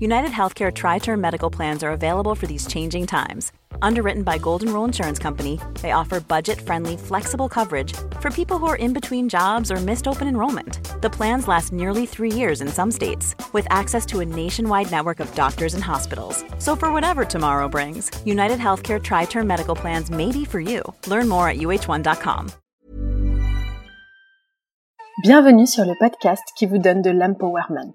United Healthcare Tri Term Medical Plans are available for these changing times. Underwritten by Golden Rule Insurance Company, they offer budget friendly, flexible coverage for people who are in between jobs or missed open enrollment. The plans last nearly three years in some states, with access to a nationwide network of doctors and hospitals. So, for whatever tomorrow brings, United Healthcare Tri Term Medical Plans may be for you. Learn more at uh1.com. Bienvenue sur le podcast qui vous donne de l'empowerment.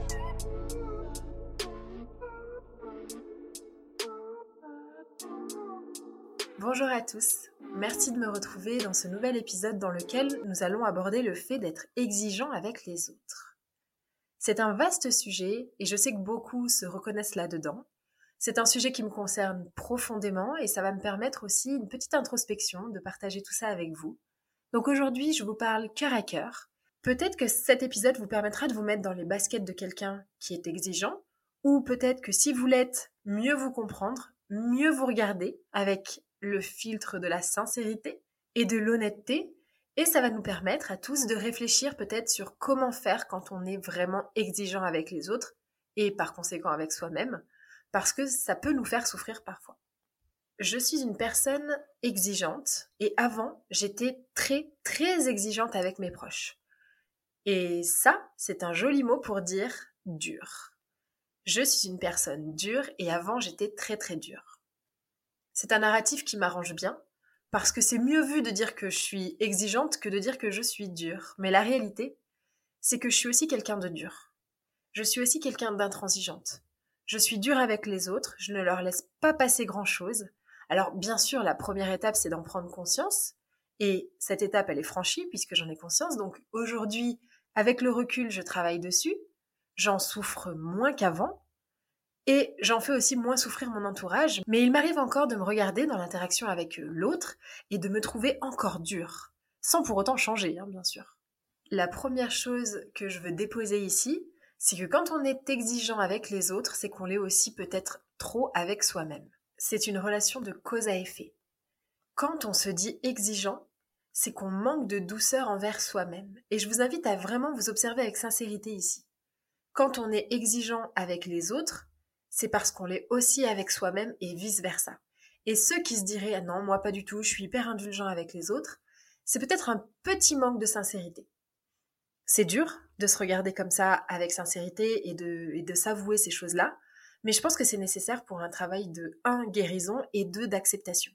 Bonjour à tous, merci de me retrouver dans ce nouvel épisode dans lequel nous allons aborder le fait d'être exigeant avec les autres. C'est un vaste sujet et je sais que beaucoup se reconnaissent là-dedans. C'est un sujet qui me concerne profondément et ça va me permettre aussi une petite introspection de partager tout ça avec vous. Donc aujourd'hui, je vous parle cœur à cœur. Peut-être que cet épisode vous permettra de vous mettre dans les baskets de quelqu'un qui est exigeant, ou peut-être que si vous l'êtes, mieux vous comprendre, mieux vous regarder avec le filtre de la sincérité et de l'honnêteté, et ça va nous permettre à tous de réfléchir peut-être sur comment faire quand on est vraiment exigeant avec les autres, et par conséquent avec soi-même, parce que ça peut nous faire souffrir parfois. Je suis une personne exigeante, et avant, j'étais très très exigeante avec mes proches. Et ça, c'est un joli mot pour dire dur. Je suis une personne dure, et avant, j'étais très très dure. C'est un narratif qui m'arrange bien, parce que c'est mieux vu de dire que je suis exigeante que de dire que je suis dure. Mais la réalité, c'est que je suis aussi quelqu'un de dur. Je suis aussi quelqu'un d'intransigeante. Je suis dure avec les autres, je ne leur laisse pas passer grand-chose. Alors bien sûr, la première étape, c'est d'en prendre conscience. Et cette étape, elle est franchie puisque j'en ai conscience. Donc aujourd'hui, avec le recul, je travaille dessus. J'en souffre moins qu'avant, et j'en fais aussi moins souffrir mon entourage, mais il m'arrive encore de me regarder dans l'interaction avec euh, l'autre et de me trouver encore dur, sans pour autant changer, hein, bien sûr. La première chose que je veux déposer ici, c'est que quand on est exigeant avec les autres, c'est qu'on l'est aussi peut-être trop avec soi-même. C'est une relation de cause à effet. Quand on se dit exigeant, c'est qu'on manque de douceur envers soi-même. Et je vous invite à vraiment vous observer avec sincérité ici. Quand on est exigeant avec les autres, c'est parce qu'on l'est aussi avec soi-même et vice-versa. Et ceux qui se diraient ah non, moi pas du tout, je suis hyper indulgent avec les autres, c'est peut-être un petit manque de sincérité. C'est dur de se regarder comme ça avec sincérité et de, et de s'avouer ces choses-là, mais je pense que c'est nécessaire pour un travail de 1 guérison et 2 d'acceptation.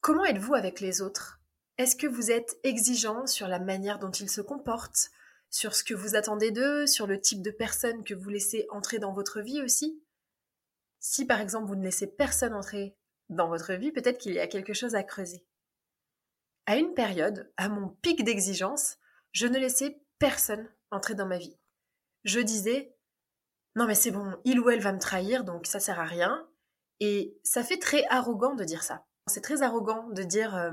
Comment êtes-vous avec les autres? Est-ce que vous êtes exigeant sur la manière dont ils se comportent, sur ce que vous attendez d'eux, sur le type de personne que vous laissez entrer dans votre vie aussi? Si par exemple vous ne laissez personne entrer dans votre vie, peut-être qu'il y a quelque chose à creuser. À une période, à mon pic d'exigence, je ne laissais personne entrer dans ma vie. Je disais non mais c'est bon, il ou elle va me trahir, donc ça sert à rien. Et ça fait très arrogant de dire ça. C'est très arrogant de dire euh,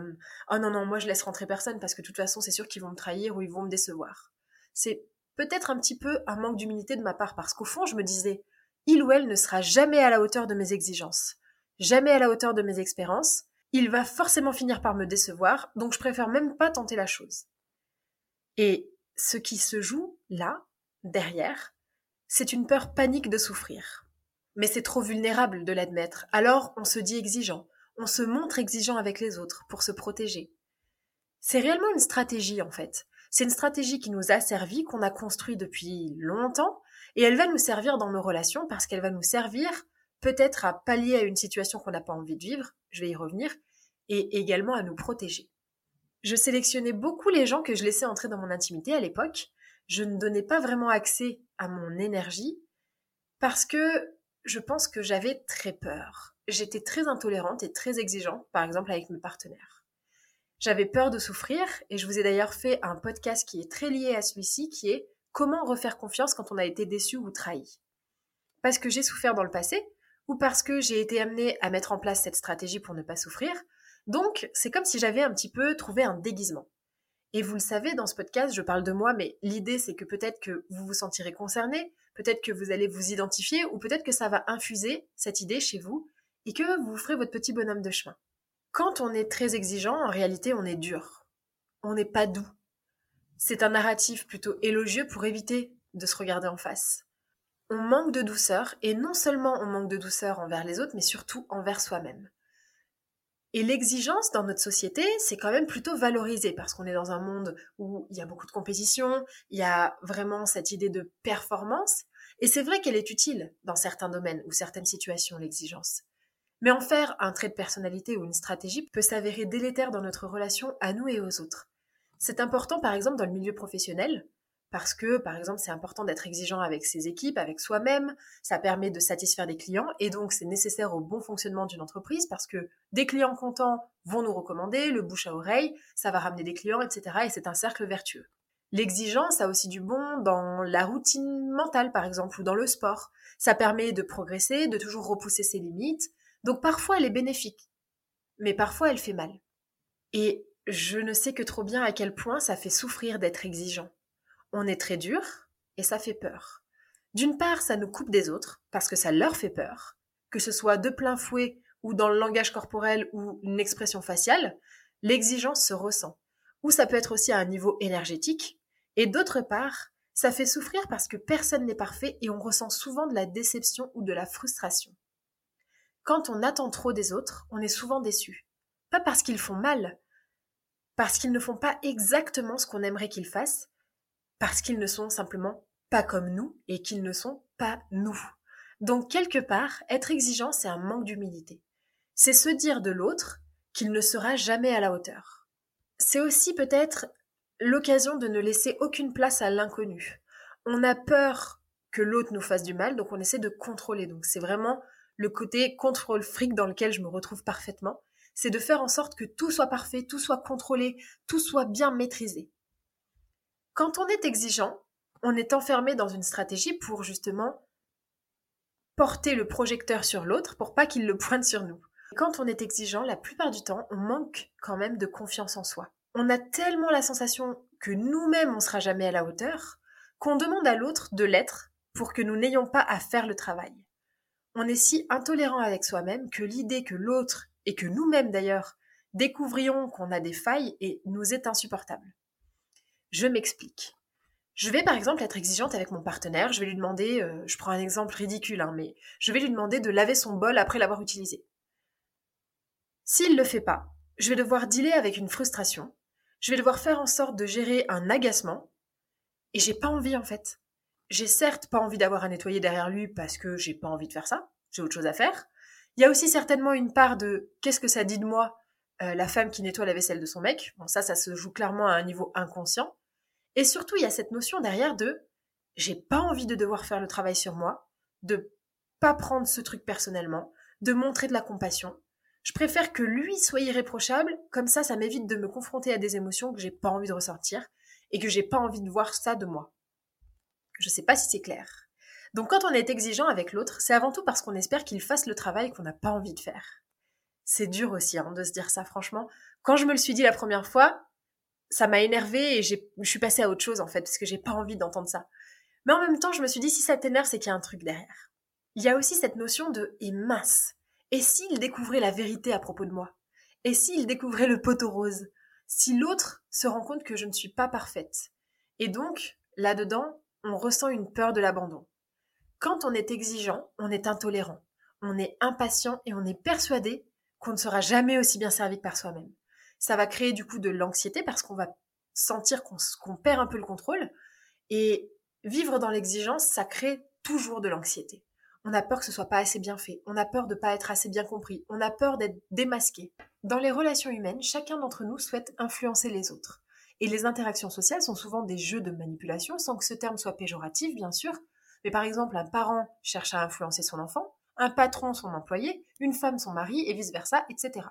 Oh non, non, moi je laisse rentrer personne parce que de toute façon c'est sûr qu'ils vont me trahir ou ils vont me décevoir. C'est peut-être un petit peu un manque d'humilité de ma part parce qu'au fond je me disais Il ou elle ne sera jamais à la hauteur de mes exigences, jamais à la hauteur de mes expériences, il va forcément finir par me décevoir, donc je préfère même pas tenter la chose. Et ce qui se joue là, derrière, c'est une peur panique de souffrir. Mais c'est trop vulnérable de l'admettre, alors on se dit exigeant, on se montre exigeant avec les autres pour se protéger. C'est réellement une stratégie en fait. C'est une stratégie qui nous a servi, qu'on a construit depuis longtemps, et elle va nous servir dans nos relations parce qu'elle va nous servir peut-être à pallier à une situation qu'on n'a pas envie de vivre, je vais y revenir, et également à nous protéger. Je sélectionnais beaucoup les gens que je laissais entrer dans mon intimité à l'époque. Je ne donnais pas vraiment accès à mon énergie parce que je pense que j'avais très peur. J'étais très intolérante et très exigeante, par exemple avec mes partenaires. J'avais peur de souffrir et je vous ai d'ailleurs fait un podcast qui est très lié à celui-ci qui est comment refaire confiance quand on a été déçu ou trahi? Parce que j'ai souffert dans le passé ou parce que j'ai été amenée à mettre en place cette stratégie pour ne pas souffrir, donc, c'est comme si j'avais un petit peu trouvé un déguisement. Et vous le savez, dans ce podcast, je parle de moi, mais l'idée, c'est que peut-être que vous vous sentirez concerné, peut-être que vous allez vous identifier, ou peut-être que ça va infuser cette idée chez vous, et que vous ferez votre petit bonhomme de chemin. Quand on est très exigeant, en réalité, on est dur. On n'est pas doux. C'est un narratif plutôt élogieux pour éviter de se regarder en face. On manque de douceur, et non seulement on manque de douceur envers les autres, mais surtout envers soi-même. Et l'exigence dans notre société, c'est quand même plutôt valorisé parce qu'on est dans un monde où il y a beaucoup de compétition, il y a vraiment cette idée de performance. Et c'est vrai qu'elle est utile dans certains domaines ou certaines situations, l'exigence. Mais en faire un trait de personnalité ou une stratégie peut s'avérer délétère dans notre relation à nous et aux autres. C'est important par exemple dans le milieu professionnel, parce que, par exemple, c'est important d'être exigeant avec ses équipes, avec soi-même, ça permet de satisfaire des clients, et donc c'est nécessaire au bon fonctionnement d'une entreprise, parce que des clients contents vont nous recommander, le bouche à oreille, ça va ramener des clients, etc., et c'est un cercle vertueux. L'exigence a aussi du bon dans la routine mentale, par exemple, ou dans le sport. Ça permet de progresser, de toujours repousser ses limites, donc parfois elle est bénéfique, mais parfois elle fait mal. Et je ne sais que trop bien à quel point ça fait souffrir d'être exigeant on est très dur et ça fait peur. D'une part, ça nous coupe des autres parce que ça leur fait peur, que ce soit de plein fouet ou dans le langage corporel ou une expression faciale, l'exigence se ressent. Ou ça peut être aussi à un niveau énergétique. Et d'autre part, ça fait souffrir parce que personne n'est parfait et on ressent souvent de la déception ou de la frustration. Quand on attend trop des autres, on est souvent déçu. Pas parce qu'ils font mal, parce qu'ils ne font pas exactement ce qu'on aimerait qu'ils fassent, parce qu'ils ne sont simplement pas comme nous et qu'ils ne sont pas nous. Donc quelque part, être exigeant, c'est un manque d'humilité. C'est se dire de l'autre qu'il ne sera jamais à la hauteur. C'est aussi peut-être l'occasion de ne laisser aucune place à l'inconnu. On a peur que l'autre nous fasse du mal, donc on essaie de contrôler. Donc c'est vraiment le côté contrôle fric dans lequel je me retrouve parfaitement. C'est de faire en sorte que tout soit parfait, tout soit contrôlé, tout soit bien maîtrisé. Quand on est exigeant, on est enfermé dans une stratégie pour justement porter le projecteur sur l'autre pour pas qu'il le pointe sur nous. Quand on est exigeant, la plupart du temps, on manque quand même de confiance en soi. On a tellement la sensation que nous-mêmes on sera jamais à la hauteur qu'on demande à l'autre de l'être pour que nous n'ayons pas à faire le travail. On est si intolérant avec soi-même que l'idée que l'autre, et que nous-mêmes d'ailleurs, découvrions qu'on a des failles et nous est insupportable. Je m'explique. Je vais par exemple être exigeante avec mon partenaire, je vais lui demander, euh, je prends un exemple ridicule, hein, mais je vais lui demander de laver son bol après l'avoir utilisé. S'il ne le fait pas, je vais devoir dealer avec une frustration, je vais devoir faire en sorte de gérer un agacement, et j'ai pas envie en fait. J'ai certes pas envie d'avoir à nettoyer derrière lui parce que j'ai pas envie de faire ça, j'ai autre chose à faire. Il y a aussi certainement une part de qu'est-ce que ça dit de moi, euh, la femme qui nettoie la vaisselle de son mec. Bon, ça, ça se joue clairement à un niveau inconscient. Et surtout, il y a cette notion derrière de j'ai pas envie de devoir faire le travail sur moi, de pas prendre ce truc personnellement, de montrer de la compassion. Je préfère que lui soit irréprochable, comme ça, ça m'évite de me confronter à des émotions que j'ai pas envie de ressortir et que j'ai pas envie de voir ça de moi. Je sais pas si c'est clair. Donc quand on est exigeant avec l'autre, c'est avant tout parce qu'on espère qu'il fasse le travail qu'on n'a pas envie de faire. C'est dur aussi hein, de se dire ça, franchement. Quand je me le suis dit la première fois, ça m'a énervé et je suis passée à autre chose en fait, parce que j'ai pas envie d'entendre ça. Mais en même temps, je me suis dit, si ça t'énerve, c'est qu'il y a un truc derrière. Il y a aussi cette notion de et mince. Et s'il découvrait la vérité à propos de moi? Et s'il découvrait le poteau rose? Si l'autre se rend compte que je ne suis pas parfaite? Et donc, là-dedans, on ressent une peur de l'abandon. Quand on est exigeant, on est intolérant, on est impatient et on est persuadé qu'on ne sera jamais aussi bien servi que par soi-même. Ça va créer du coup de l'anxiété parce qu'on va sentir qu'on perd un peu le contrôle. Et vivre dans l'exigence, ça crée toujours de l'anxiété. On a peur que ce soit pas assez bien fait, on a peur de pas être assez bien compris, on a peur d'être démasqué. Dans les relations humaines, chacun d'entre nous souhaite influencer les autres. Et les interactions sociales sont souvent des jeux de manipulation, sans que ce terme soit péjoratif, bien sûr. Mais par exemple, un parent cherche à influencer son enfant, un patron son employé, une femme son mari, et vice-versa, etc.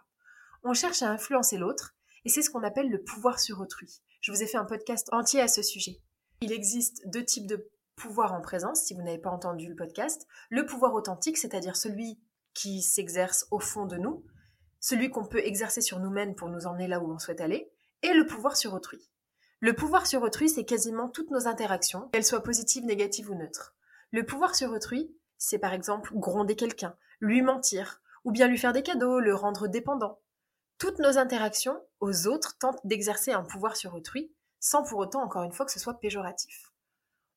On cherche à influencer l'autre, et c'est ce qu'on appelle le pouvoir sur autrui. Je vous ai fait un podcast entier à ce sujet. Il existe deux types de pouvoir en présence, si vous n'avez pas entendu le podcast. Le pouvoir authentique, c'est-à-dire celui qui s'exerce au fond de nous, celui qu'on peut exercer sur nous-mêmes pour nous emmener là où on souhaite aller, et le pouvoir sur autrui. Le pouvoir sur autrui, c'est quasiment toutes nos interactions, qu'elles soient positives, négatives ou neutres. Le pouvoir sur autrui, c'est par exemple gronder quelqu'un, lui mentir, ou bien lui faire des cadeaux, le rendre dépendant. Toutes nos interactions aux autres tentent d'exercer un pouvoir sur autrui, sans pour autant, encore une fois, que ce soit péjoratif.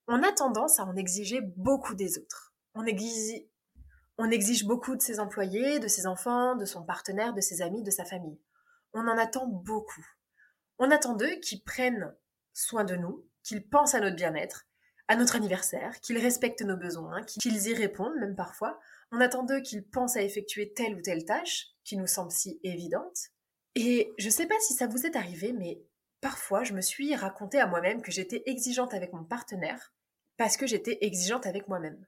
On a tendance à en exiger beaucoup des autres. On exige, beaucoup de ses employés, de ses enfants, de son partenaire, de ses amis, de sa famille. On en attend beaucoup. On attend d'eux qu'ils prennent soin de nous, qu'ils pensent à notre bien-être, à notre anniversaire, qu'ils respectent nos besoins, qu'ils y répondent même parfois. On attend d'eux qu'ils pensent à effectuer telle ou telle tâche qui nous semble si évidente. Et je sais pas si ça vous est arrivé, mais parfois je me suis raconté à moi-même que j'étais exigeante avec mon partenaire parce que j'étais exigeante avec moi-même.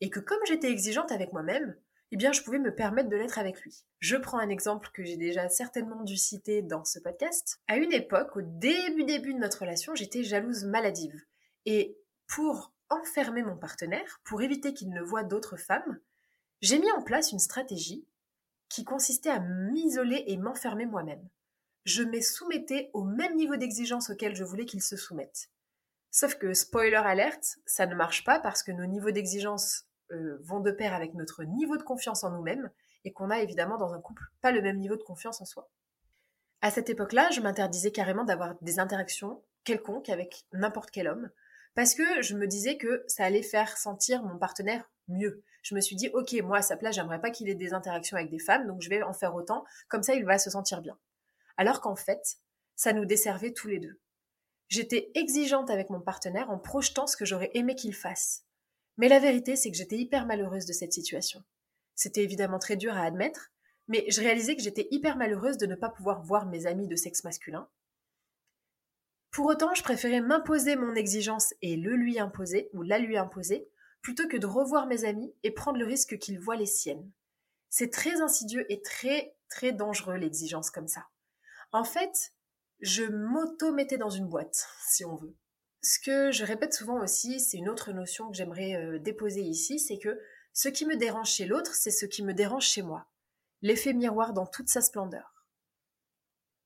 Et que comme j'étais exigeante avec moi-même, eh bien je pouvais me permettre de l'être avec lui. Je prends un exemple que j'ai déjà certainement dû citer dans ce podcast. À une époque, au début début de notre relation, j'étais jalouse maladive. Et pour enfermer mon partenaire, pour éviter qu'il ne voie d'autres femmes, j'ai mis en place une stratégie qui consistait à m'isoler et m'enfermer moi-même je me soumettais au même niveau d'exigence auquel je voulais qu'il se soumette. Sauf que, spoiler alerte, ça ne marche pas parce que nos niveaux d'exigence euh, vont de pair avec notre niveau de confiance en nous-mêmes et qu'on a évidemment dans un couple pas le même niveau de confiance en soi. À cette époque-là, je m'interdisais carrément d'avoir des interactions quelconques avec n'importe quel homme parce que je me disais que ça allait faire sentir mon partenaire mieux. Je me suis dit, ok, moi à sa place, j'aimerais pas qu'il ait des interactions avec des femmes, donc je vais en faire autant, comme ça il va se sentir bien alors qu'en fait, ça nous desservait tous les deux. J'étais exigeante avec mon partenaire en projetant ce que j'aurais aimé qu'il fasse. Mais la vérité, c'est que j'étais hyper malheureuse de cette situation. C'était évidemment très dur à admettre, mais je réalisais que j'étais hyper malheureuse de ne pas pouvoir voir mes amis de sexe masculin. Pour autant, je préférais m'imposer mon exigence et le lui imposer, ou la lui imposer, plutôt que de revoir mes amis et prendre le risque qu'ils voient les siennes. C'est très insidieux et très, très dangereux l'exigence comme ça. En fait, je m'auto-mettais dans une boîte, si on veut. Ce que je répète souvent aussi, c'est une autre notion que j'aimerais euh, déposer ici, c'est que ce qui me dérange chez l'autre, c'est ce qui me dérange chez moi. L'effet miroir dans toute sa splendeur.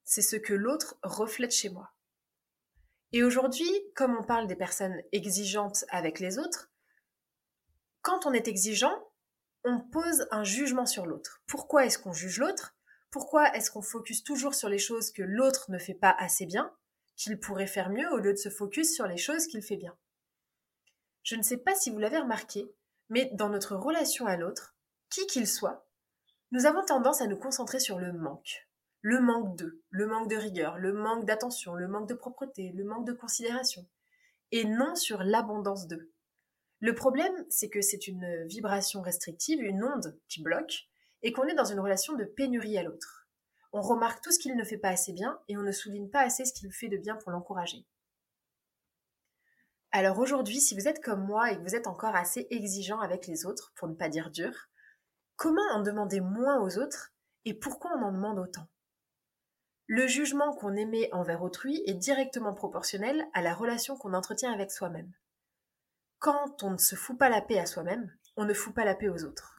C'est ce que l'autre reflète chez moi. Et aujourd'hui, comme on parle des personnes exigeantes avec les autres, quand on est exigeant, on pose un jugement sur l'autre. Pourquoi est-ce qu'on juge l'autre? Pourquoi est-ce qu'on focus toujours sur les choses que l'autre ne fait pas assez bien, qu'il pourrait faire mieux, au lieu de se focus sur les choses qu'il fait bien? Je ne sais pas si vous l'avez remarqué, mais dans notre relation à l'autre, qui qu'il soit, nous avons tendance à nous concentrer sur le manque. Le manque de, le manque de rigueur, le manque d'attention, le manque de propreté, le manque de considération, et non sur l'abondance de. Le problème, c'est que c'est une vibration restrictive, une onde qui bloque, et qu'on est dans une relation de pénurie à l'autre. On remarque tout ce qu'il ne fait pas assez bien et on ne souligne pas assez ce qu'il fait de bien pour l'encourager. Alors aujourd'hui, si vous êtes comme moi et que vous êtes encore assez exigeant avec les autres, pour ne pas dire dur, comment en demander moins aux autres et pourquoi on en demande autant? Le jugement qu'on émet envers autrui est directement proportionnel à la relation qu'on entretient avec soi-même. Quand on ne se fout pas la paix à soi-même, on ne fout pas la paix aux autres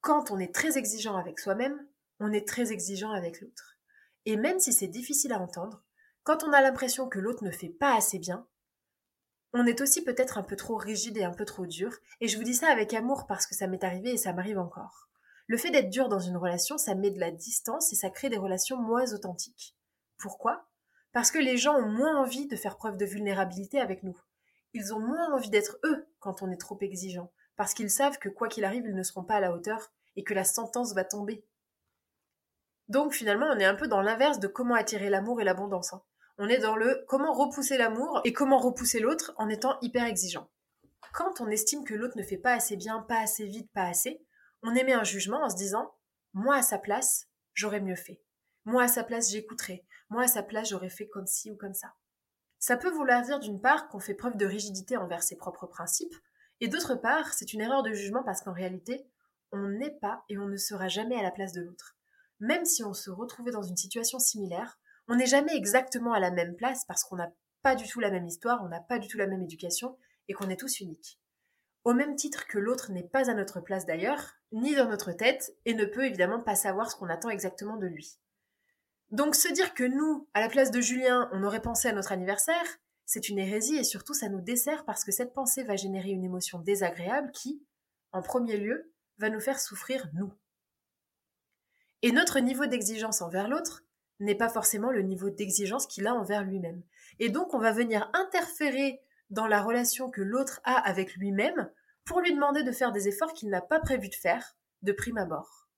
quand on est très exigeant avec soi-même, on est très exigeant avec l'autre. Et même si c'est difficile à entendre, quand on a l'impression que l'autre ne fait pas assez bien, on est aussi peut-être un peu trop rigide et un peu trop dur, et je vous dis ça avec amour parce que ça m'est arrivé et ça m'arrive encore. Le fait d'être dur dans une relation, ça met de la distance et ça crée des relations moins authentiques. Pourquoi? Parce que les gens ont moins envie de faire preuve de vulnérabilité avec nous. Ils ont moins envie d'être eux quand on est trop exigeant, parce qu'ils savent que quoi qu'il arrive, ils ne seront pas à la hauteur et que la sentence va tomber. Donc finalement, on est un peu dans l'inverse de comment attirer l'amour et l'abondance. Hein. On est dans le comment repousser l'amour et comment repousser l'autre en étant hyper exigeant. Quand on estime que l'autre ne fait pas assez bien, pas assez vite, pas assez, on émet un jugement en se disant moi à sa place, j'aurais mieux fait. Moi à sa place, j'écouterais. Moi à sa place, j'aurais fait comme ci ou comme ça. Ça peut vouloir dire d'une part qu'on fait preuve de rigidité envers ses propres principes, et d'autre part, c'est une erreur de jugement parce qu'en réalité, on n'est pas et on ne sera jamais à la place de l'autre. Même si on se retrouvait dans une situation similaire, on n'est jamais exactement à la même place parce qu'on n'a pas du tout la même histoire, on n'a pas du tout la même éducation et qu'on est tous uniques. Au même titre que l'autre n'est pas à notre place d'ailleurs, ni dans notre tête, et ne peut évidemment pas savoir ce qu'on attend exactement de lui. Donc se dire que nous, à la place de Julien, on aurait pensé à notre anniversaire, c'est une hérésie et surtout ça nous dessert parce que cette pensée va générer une émotion désagréable qui, en premier lieu, va nous faire souffrir nous. Et notre niveau d'exigence envers l'autre n'est pas forcément le niveau d'exigence qu'il a envers lui-même. Et donc on va venir interférer dans la relation que l'autre a avec lui-même pour lui demander de faire des efforts qu'il n'a pas prévu de faire de prime abord.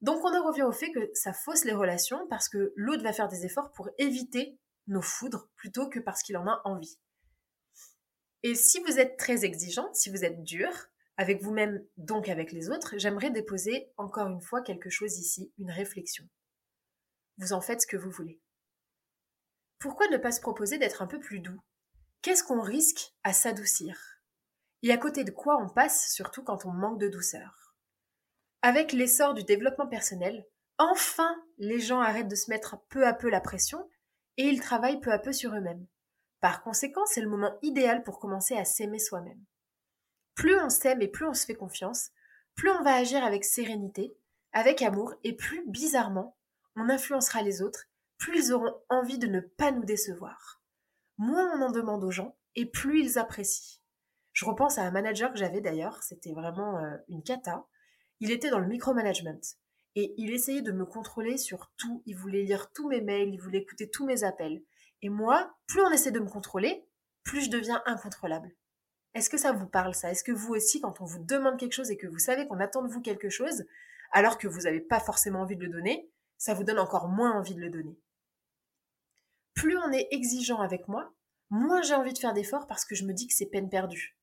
Donc on en revient au fait que ça fausse les relations parce que l'autre va faire des efforts pour éviter nos foudres plutôt que parce qu'il en a envie. Et si vous êtes très exigeant, si vous êtes dur, avec vous-même donc avec les autres, j'aimerais déposer encore une fois quelque chose ici, une réflexion. Vous en faites ce que vous voulez. Pourquoi ne pas se proposer d'être un peu plus doux? Qu'est-ce qu'on risque à s'adoucir? Et à côté de quoi on passe, surtout quand on manque de douceur avec l'essor du développement personnel, enfin les gens arrêtent de se mettre peu à peu la pression et ils travaillent peu à peu sur eux-mêmes. Par conséquent, c'est le moment idéal pour commencer à s'aimer soi-même. Plus on s'aime et plus on se fait confiance, plus on va agir avec sérénité, avec amour et plus bizarrement, on influencera les autres, plus ils auront envie de ne pas nous décevoir. Moins on en demande aux gens et plus ils apprécient. Je repense à un manager que j'avais d'ailleurs, c'était vraiment euh, une cata. Il était dans le micromanagement et il essayait de me contrôler sur tout. Il voulait lire tous mes mails, il voulait écouter tous mes appels. Et moi, plus on essaie de me contrôler, plus je deviens incontrôlable. Est-ce que ça vous parle ça? Est-ce que vous aussi, quand on vous demande quelque chose et que vous savez qu'on attend de vous quelque chose, alors que vous n'avez pas forcément envie de le donner, ça vous donne encore moins envie de le donner? Plus on est exigeant avec moi, moins j'ai envie de faire d'efforts parce que je me dis que c'est peine perdue.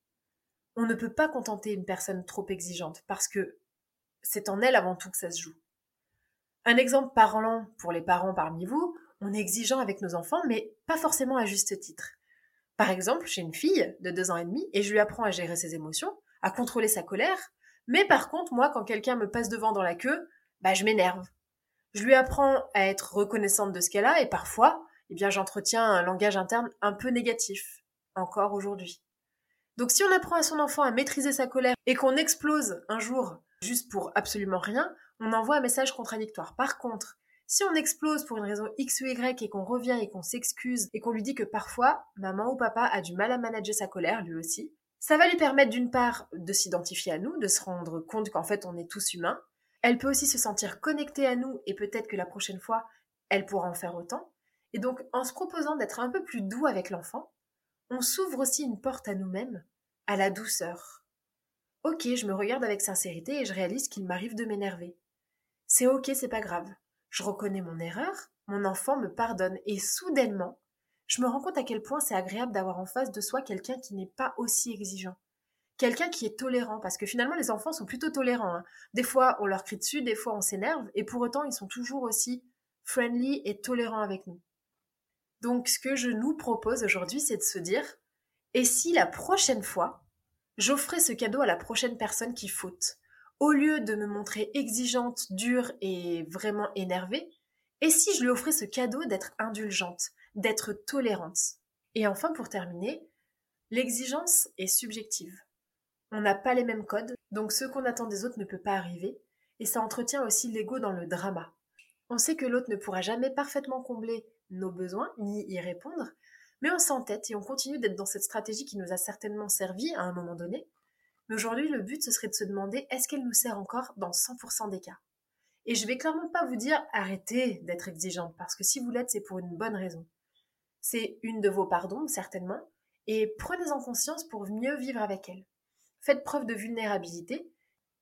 On ne peut pas contenter une personne trop exigeante parce que c'est en elle avant tout que ça se joue. Un exemple parlant pour les parents parmi vous, on est exigeant avec nos enfants, mais pas forcément à juste titre. Par exemple, j'ai une fille de deux ans et demi et je lui apprends à gérer ses émotions, à contrôler sa colère, mais par contre, moi, quand quelqu'un me passe devant dans la queue, bah, je m'énerve. Je lui apprends à être reconnaissante de ce qu'elle a et parfois, eh bien, j'entretiens un langage interne un peu négatif, encore aujourd'hui. Donc si on apprend à son enfant à maîtriser sa colère et qu'on explose un jour juste pour absolument rien, on envoie un message contradictoire. Par contre, si on explose pour une raison X ou Y et qu'on revient et qu'on s'excuse et qu'on lui dit que parfois maman ou papa a du mal à manager sa colère, lui aussi, ça va lui permettre d'une part de s'identifier à nous, de se rendre compte qu'en fait on est tous humains. Elle peut aussi se sentir connectée à nous et peut-être que la prochaine fois, elle pourra en faire autant. Et donc en se proposant d'être un peu plus doux avec l'enfant, on s'ouvre aussi une porte à nous-mêmes, à la douceur, Ok, je me regarde avec sincérité et je réalise qu'il m'arrive de m'énerver. C'est ok, c'est pas grave. Je reconnais mon erreur, mon enfant me pardonne et soudainement, je me rends compte à quel point c'est agréable d'avoir en face de soi quelqu'un qui n'est pas aussi exigeant. Quelqu'un qui est tolérant, parce que finalement les enfants sont plutôt tolérants. Hein. Des fois on leur crie dessus, des fois on s'énerve, et pour autant ils sont toujours aussi friendly et tolérants avec nous. Donc ce que je nous propose aujourd'hui, c'est de se dire, et si la prochaine fois, J'offrais ce cadeau à la prochaine personne qui faute. Au lieu de me montrer exigeante, dure et vraiment énervée, et si je lui offrais ce cadeau d'être indulgente, d'être tolérante? Et enfin, pour terminer, l'exigence est subjective. On n'a pas les mêmes codes, donc ce qu'on attend des autres ne peut pas arriver, et ça entretient aussi l'ego dans le drama. On sait que l'autre ne pourra jamais parfaitement combler nos besoins ni y répondre, mais on s'entête et on continue d'être dans cette stratégie qui nous a certainement servi à un moment donné. Mais aujourd'hui, le but, ce serait de se demander est-ce qu'elle nous sert encore dans 100% des cas? Et je vais clairement pas vous dire arrêtez d'être exigeante, parce que si vous l'êtes, c'est pour une bonne raison. C'est une de vos pardons, certainement, et prenez-en conscience pour mieux vivre avec elle. Faites preuve de vulnérabilité,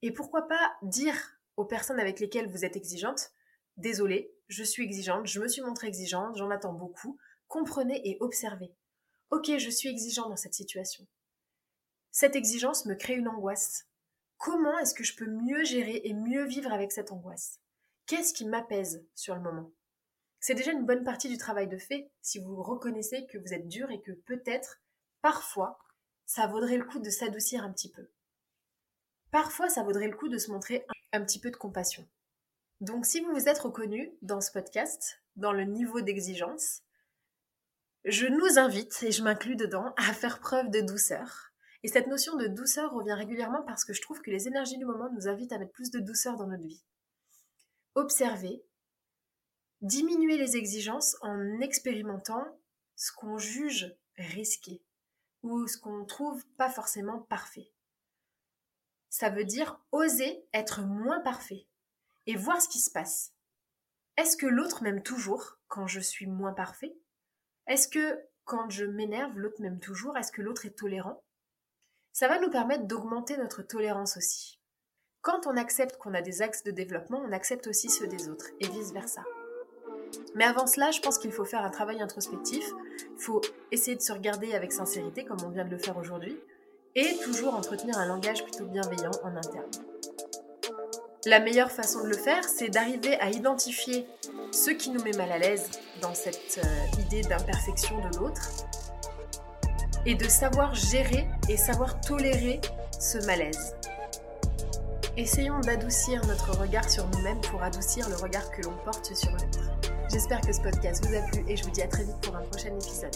et pourquoi pas dire aux personnes avec lesquelles vous êtes exigeante Désolée, je suis exigeante, je me suis montrée exigeante, j'en attends beaucoup. Comprenez et observez. Ok, je suis exigeant dans cette situation. Cette exigence me crée une angoisse. Comment est-ce que je peux mieux gérer et mieux vivre avec cette angoisse? Qu'est-ce qui m'apaise sur le moment? C'est déjà une bonne partie du travail de fait si vous reconnaissez que vous êtes dur et que peut-être, parfois, ça vaudrait le coup de s'adoucir un petit peu. Parfois, ça vaudrait le coup de se montrer un petit peu de compassion. Donc si vous vous êtes reconnu dans ce podcast, dans le niveau d'exigence, je nous invite, et je m'inclus dedans, à faire preuve de douceur. Et cette notion de douceur revient régulièrement parce que je trouve que les énergies du moment nous invitent à mettre plus de douceur dans notre vie. Observer, diminuer les exigences en expérimentant ce qu'on juge risqué ou ce qu'on trouve pas forcément parfait. Ça veut dire oser être moins parfait et voir ce qui se passe. Est-ce que l'autre m'aime toujours quand je suis moins parfait? Est-ce que quand je m'énerve, l'autre m'aime toujours? Est-ce que l'autre est tolérant? Ça va nous permettre d'augmenter notre tolérance aussi. Quand on accepte qu'on a des axes de développement, on accepte aussi ceux des autres et vice-versa. Mais avant cela, je pense qu'il faut faire un travail introspectif, il faut essayer de se regarder avec sincérité comme on vient de le faire aujourd'hui, et toujours entretenir un langage plutôt bienveillant en interne. La meilleure façon de le faire, c'est d'arriver à identifier ce qui nous met mal à l'aise dans cette euh, idée d'imperfection de l'autre et de savoir gérer et savoir tolérer ce malaise. Essayons d'adoucir notre regard sur nous-mêmes pour adoucir le regard que l'on porte sur l'autre. J'espère que ce podcast vous a plu et je vous dis à très vite pour un prochain épisode.